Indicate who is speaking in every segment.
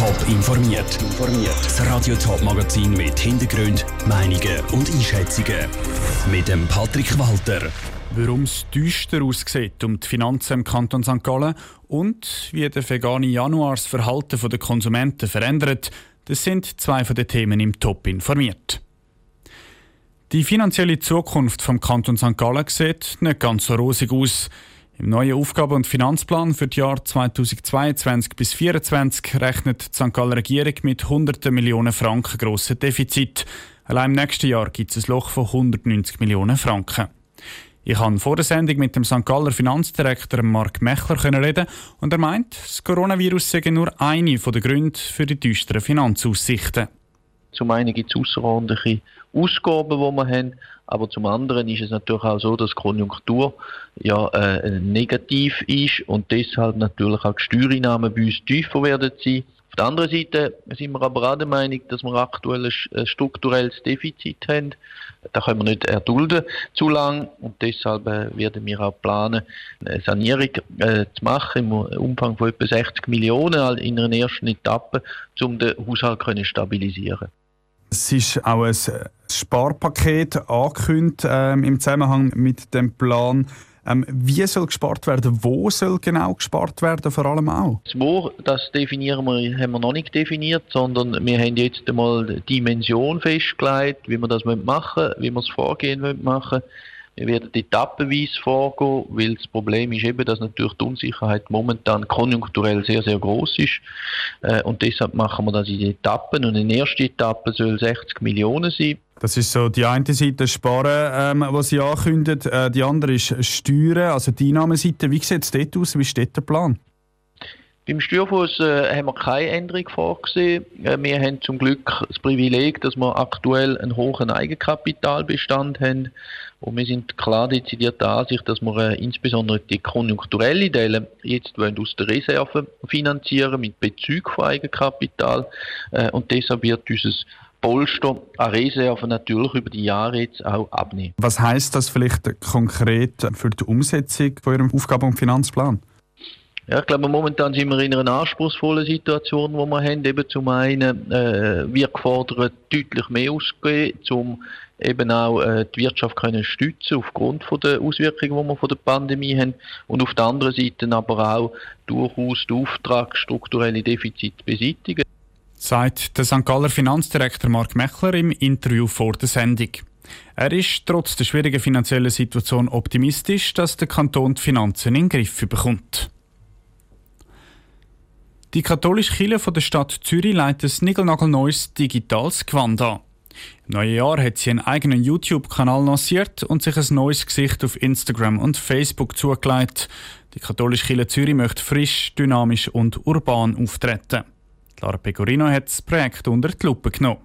Speaker 1: Top informiert. Das Radio Top Magazin mit Hintergrund, Meinungen und Einschätzungen mit dem Patrick Walter.
Speaker 2: Warum es düster aussieht um die Finanzen im Kanton St. Gallen und wie der vergangene Januar das Verhalten der Konsumenten verändert, das sind zwei von den Themen im Top informiert. Die finanzielle Zukunft vom Kanton St. Gallen sieht nicht ganz so rosig aus. Im neuen Aufgaben- und Finanzplan für die Jahre 2022 bis 2024 rechnet die St. Galler Regierung mit hunderten Millionen Franken grossen Defizit. Allein im nächsten Jahr gibt es ein Loch von 190 Millionen Franken. Ich habe vor der Sendung mit dem St. Galler Finanzdirektor Mark Mechler reden und er meint, das Coronavirus sei nur eine der Gründe für die düsteren Finanzaussichten.
Speaker 3: Zum einen gibt es außerordentliche Ausgaben, die wir haben, aber zum anderen ist es natürlich auch so, dass die Konjunktur ja äh, negativ ist und deshalb natürlich auch die Steuereinnahmen bei uns tiefer werden sein. Auf der anderen Seite sind wir aber auch der Meinung, dass wir aktuell ein strukturelles Defizit haben. Das können wir nicht erdulden zu lang und deshalb äh, werden wir auch planen, eine Sanierung äh, zu machen im Umfang von etwa 60 Millionen in einer ersten Etappe, um den Haushalt zu stabilisieren.
Speaker 2: Es ist auch ein Sparpaket angekündigt ähm, im Zusammenhang mit dem Plan. Ähm, wie soll gespart werden? Wo soll genau gespart werden, vor allem auch?
Speaker 3: Das Wo, das definieren wir, haben wir noch nicht definiert, sondern wir haben jetzt einmal die Dimension festgelegt, wie wir das machen wie wir das Vorgehen machen wollen. Wir werden etappenweise vorgehen, weil das Problem ist eben, dass natürlich die Unsicherheit momentan konjunkturell sehr, sehr groß ist. Äh, und deshalb machen wir das in Etappen. Und in der ersten Etappe soll 60 Millionen sein.
Speaker 2: Das ist so die eine Seite Sparen, ähm, was Sie ankündigt. Äh, die andere ist Steuern, also die Einnahmenseite. Wie sieht es dort aus? Wie steht der Plan?
Speaker 3: Beim Steuerfuss äh, haben wir keine Änderung vorgesehen. Äh, wir haben zum Glück das Privileg, dass wir aktuell einen hohen Eigenkapitalbestand haben. Und wir sind klar dezidiert der Ansicht, dass wir äh, insbesondere die konjunkturellen Teile jetzt wollen aus der Reserve finanzieren mit Bezug von Eigenkapital. Äh, und deshalb wird dieses Polster an Reserven natürlich über die Jahre jetzt auch abnehmen.
Speaker 2: Was heißt das vielleicht konkret für die Umsetzung von Ihrem Aufgaben- und Finanzplan?
Speaker 3: Ja, ich glaube, momentan sind wir in einer anspruchsvollen Situation, wo wir haben. Eben zum einen äh, wird gefordert, deutlich mehr auszugeben, um eben auch äh, die Wirtschaft können stützen aufgrund von der Auswirkungen, die wir von der Pandemie haben. Und auf der anderen Seite aber auch durchaus den Auftrag, strukturelle Defizite beseitigen.
Speaker 2: Sagt der St. Galler Finanzdirektor Mark Mechler im Interview vor der Sendung. Er ist trotz der schwierigen finanziellen Situation optimistisch, dass der Kanton die Finanzen in den Griff bekommt. Die katholische Kirche der Stadt Zürich leitet ein niegelnagelneues digitales Gewand an. Im neuen Jahr hat sie einen eigenen YouTube-Kanal lanciert und sich ein neues Gesicht auf Instagram und Facebook zugelegt. Die katholische Kirche Zürich möchte frisch, dynamisch und urban auftreten. Lara Pecorino hat das Projekt unter die Lupe genommen.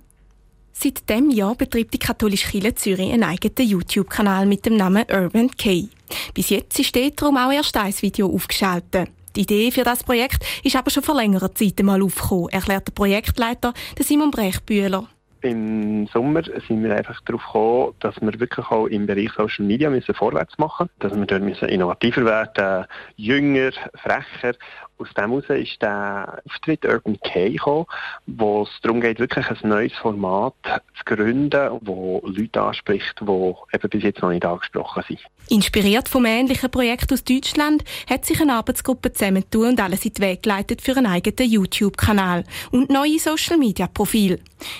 Speaker 4: Seit diesem Jahr betreibt die katholische Kirche Zürich einen eigenen YouTube-Kanal mit dem Namen Urban K. Bis jetzt ist darum auch erst ein Video aufgeschaltet. Die Idee für das Projekt ist aber schon vor längerer Zeit einmal aufgekommen, erklärt der Projektleiter Simon Brechbühler.
Speaker 5: Im Sommer sind wir einfach darauf gekommen, dass wir wirklich auch im Bereich Social Media müssen vorwärts machen müssen, dass wir dort müssen innovativer werden, jünger, frecher aus dem heraus ist der Auftritt Urban K gekommen, wo es darum geht, wirklich ein neues Format zu gründen, wo Leute anspricht, die eben bis jetzt noch nicht angesprochen sind.
Speaker 4: Inspiriert vom ähnlichen Projekt aus Deutschland hat sich eine Arbeitsgruppe zusammengetan und alles in den Weg geleitet für einen eigenen YouTube-Kanal und neue Social-Media-Profile.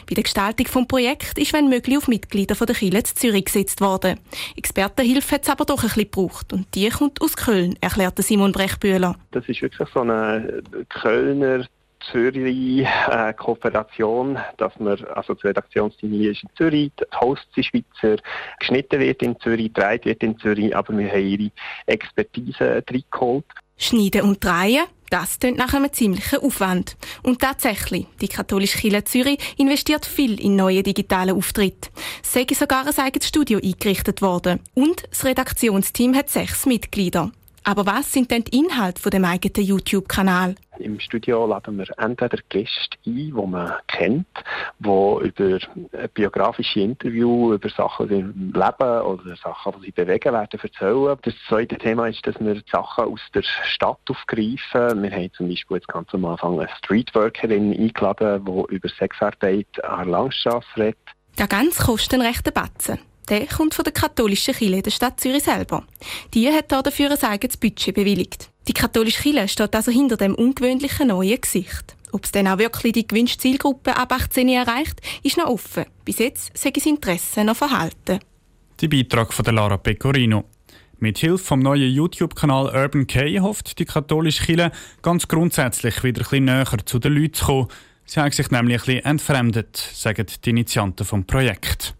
Speaker 4: Bei der Gestaltung des Projekts ist, wenn möglich, auf Mitglieder von der Kirche Zürich gesetzt worden. Expertenhilfe hat es aber doch ein bisschen gebraucht und die kommt aus Köln, erklärte Simon Brechbühler.
Speaker 5: Das ist wirklich so eine Kölner Zürich-Kooperation, äh, dass man, also das Redaktionsteam hier ist in Zürich, die Hosts sind Schweizer, geschnitten wird in Zürich, gedreht wird in Zürich, aber wir haben ihre Expertise reingeholt.
Speaker 4: Schneiden und drehen, das klingt nach einem ziemlichen Aufwand. Und tatsächlich, die katholische Kirche Zürich investiert viel in neue digitale Auftritte. Es sei sogar ein eigenes Studio eingerichtet worden. Und das Redaktionsteam hat sechs Mitglieder. Aber was sind denn die Inhalte von dem eigenen YouTube-Kanal?
Speaker 5: Im Studio laden wir entweder Gäste ein, die man kennt, die über biografische Interviews, über Sachen im Leben oder Sachen, die sie bewegen werden, erzählen. Das zweite Thema ist, dass wir Sachen aus der Stadt aufgreifen. Wir haben zum Beispiel jetzt ganz am Anfang eine Streetworkerin eingeladen, die über Sexarbeit an der Langstrasse redet.
Speaker 4: Der ganz kostet einen rechten Batzen. Der kommt von der katholischen Kirche der Stadt Zürich selber. Die hat dafür ein eigenes Budget bewilligt. Die katholische Kirche steht also hinter dem ungewöhnlichen neuen Gesicht. Ob es dann auch wirklich die gewünschte Zielgruppe ab 18 erreicht, ist noch offen. Bis jetzt sei das Interesse noch verhalten.
Speaker 2: Die Beitrag von Lara Pecorino. Mit Hilfe vom neuen YouTube-Kanal Urban K hofft die katholische Kirche ganz grundsätzlich wieder ein bisschen näher zu den Leuten zu kommen. Sie haben sich nämlich ein bisschen entfremdet, sagen die Initianten vom Projekt.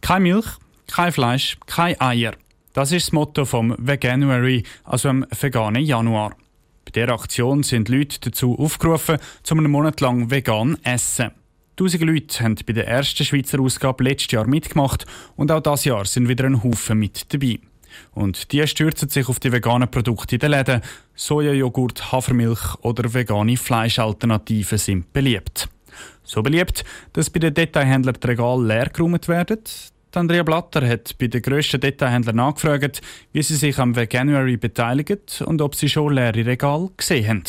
Speaker 2: Kein Milch, kein Fleisch, kein Eier. Das ist das Motto vom Veganuary, also am veganen Januar. Bei dieser Aktion sind Leute dazu aufgerufen, zu einem Monat lang vegan essen. Tausende Leute haben bei der ersten Schweizer Ausgabe letztes Jahr mitgemacht und auch dieses Jahr sind wieder ein Haufen mit dabei. Und die stürzen sich auf die veganen Produkte in den Läden. Sojajoghurt, Hafermilch oder vegane Fleischalternativen sind beliebt. So beliebt, dass bei den Detailhändlern die Regale leer geräumt werden. Andrea Blatter hat bei den grössten Detailhändlern nachgefragt, wie sie sich am Veganuary beteiligen und ob sie schon leere Regale gesehen haben.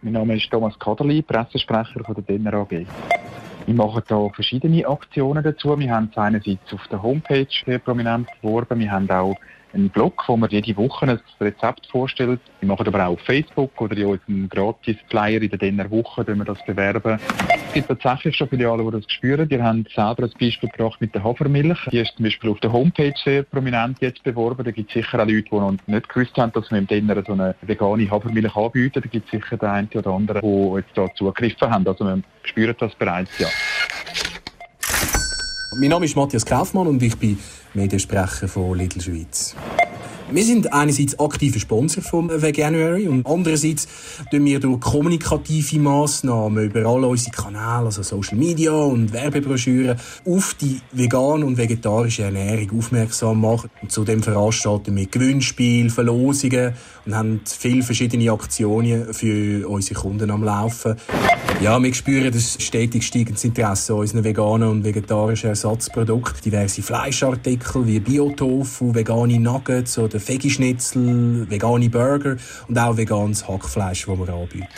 Speaker 6: Mein Name ist Thomas Kaderli, Pressesprecher von der Denner AG. Wir machen hier verschiedene Aktionen dazu. Wir haben es einerseits auf der Homepage sehr prominent beworben. Wir haben auch einen Blog, wo wir jede Woche ein Rezept vorstellen. Wir machen aber auch auf Facebook oder in unserem Gratis-Flyer in der Denner Woche, wir das bewerben. Es gibt tatsächlich schon Filialen, die das spüren. Die haben selber ein Beispiel gebracht mit der Hafermilch. Die ist zum Beispiel auf der Homepage sehr prominent jetzt beworben. Da gibt es sicher auch Leute, die noch nicht gewusst haben, dass wir im Denner so eine vegane Hafermilch anbieten. Da gibt es sicher den einen oder anderen, die jetzt da zugegriffen haben. Also wir spüren das bereits, ja.
Speaker 7: Mein Name ist Matthias Kaufmann und ich bin Mediensprecher von Little Schweiz. Wir sind einerseits aktive Sponsor vom Veganuary und andererseits tun wir durch kommunikative Massnahmen über alle unsere Kanäle, also Social Media und Werbebroschüren, auf die vegane und vegetarische Ernährung aufmerksam machen. Und zudem veranstalten wir Gewinnspiele, Verlosungen und haben viele verschiedene Aktionen für unsere Kunden am Laufen. Ja, wir spüren das stetig steigendes Interesse an unseren veganen und vegetarischen Ersatzprodukten. Diverse Fleischartikel wie Biotofu, vegane Nuggets oder Veggie-Schnitzel, vegane Burger und auch veganes Hackfleisch, das wir anbieten.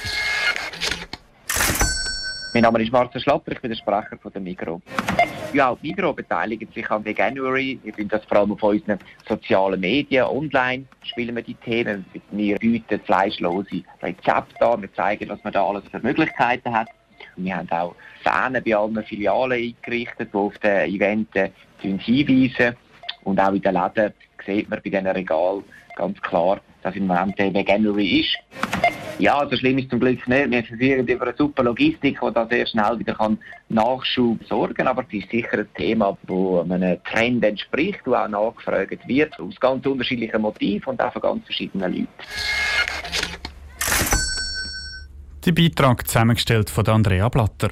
Speaker 8: Mein Name ist Marcel Schlapper, ich bin der Sprecher von der Migro. Ja, auch die Migro beteiligt sich an Veganuary. Wir finden das vor allem auf unseren sozialen Medien, online spielen wir die Themen. Wir bieten fleischlose Rezepte an, wir zeigen, was man da alles für Möglichkeiten hat. Wir haben auch Fahnen bei allen Filialen eingerichtet, die auf den Events hinweisen. Und auch in den Läden sieht man bei diesen Regalen ganz klar, dass im Moment der Veganuary ist. Ja, so schlimm ist zum Glück nicht. Wir verfügen über eine super Logistik, die da sehr schnell wieder kann Nachschub sorgen Aber es ist sicher ein Thema, wo einem Trend entspricht, wo auch nachgefragt wird, aus ganz unterschiedlichen Motiven und auch von ganz verschiedenen Leuten.
Speaker 2: Der Beitrag zusammengestellt von Andrea Blatter.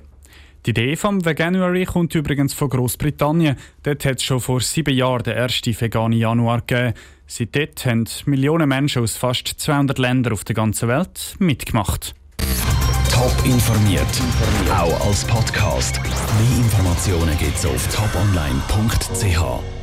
Speaker 2: Die Idee vom Veganuary kommt übrigens von Großbritannien. Dort hat es schon vor sieben Jahren den ersten veganen Januar gegeben. Seitdem haben Millionen Menschen aus fast 200 Ländern auf der ganzen Welt mitgemacht.
Speaker 1: Top informiert, auch als Podcast. Mehr Informationen gibt es auf toponline.ch.